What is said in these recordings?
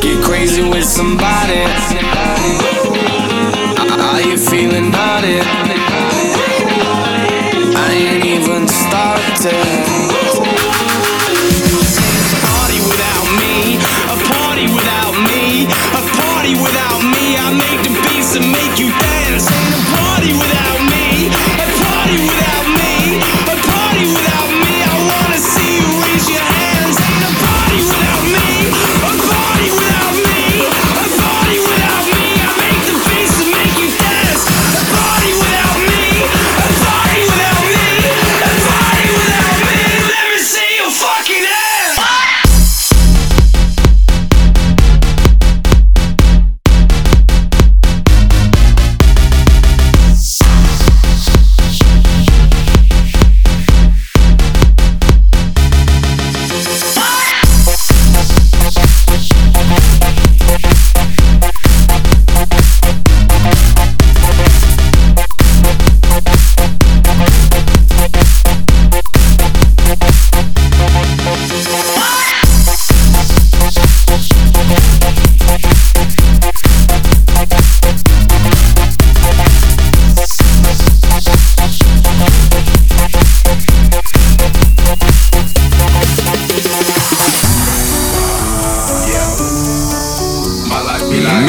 Get crazy with somebody.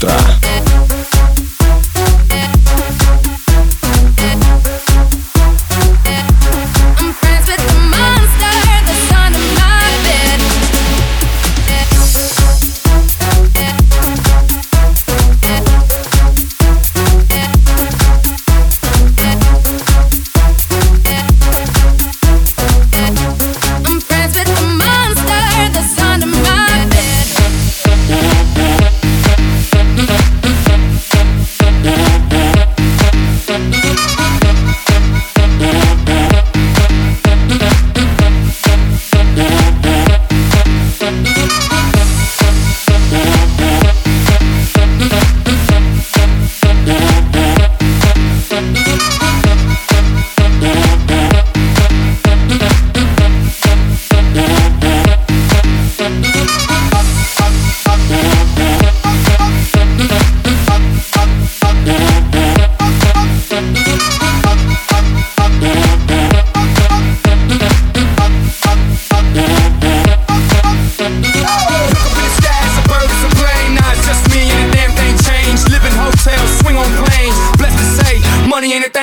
утро.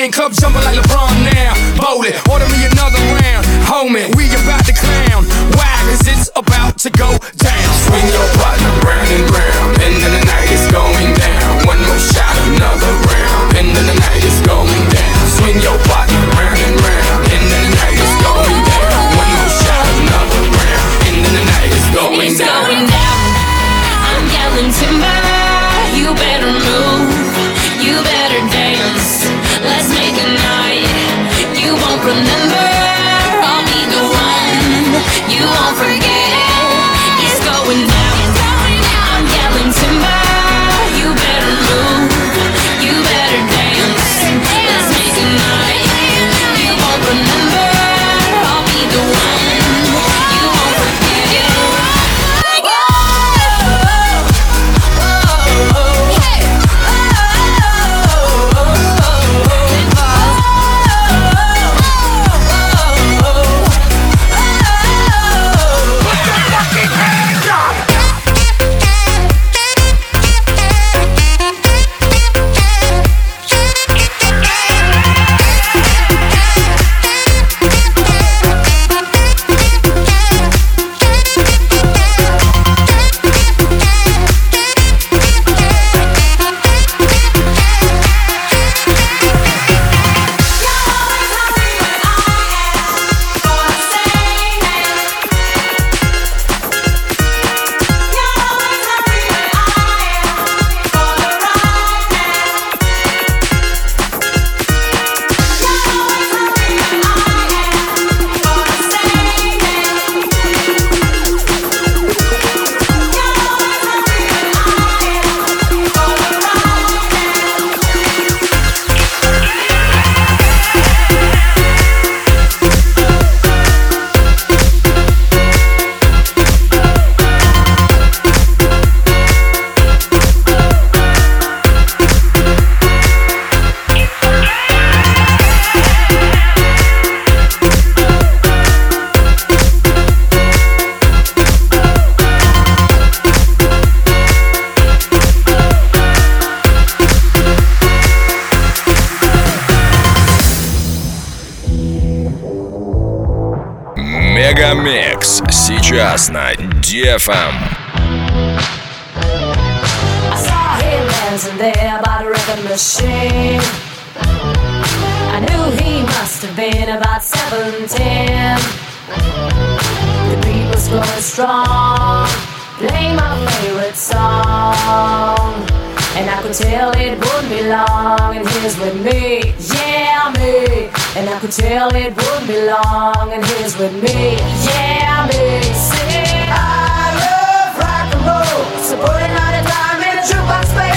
Money ain't a thing. Club jumping like LeBron now. Voli, order me another round. Homie, we about to clown. Why? Cause it's about to go down. Swing your partner round and round. End of the night is going down. One more shot, another round. End of the night is going down. Swing your partner round and round. End of the night is going down. One more shot, another round. End of the night is going It's down. going down. I'm yelling timber. You won't forget. Сейчас на DFM. I saw him dancing there by the record machine. I knew he must have been about 17. The beat was going strong, playing my favorite song. And I could tell it wouldn't be long, and he was with me, yeah, me. And I could tell it wouldn't be long, and he was with me, yeah, me. Sing, I love rock and roll, so put another dime in the jukebox, baby.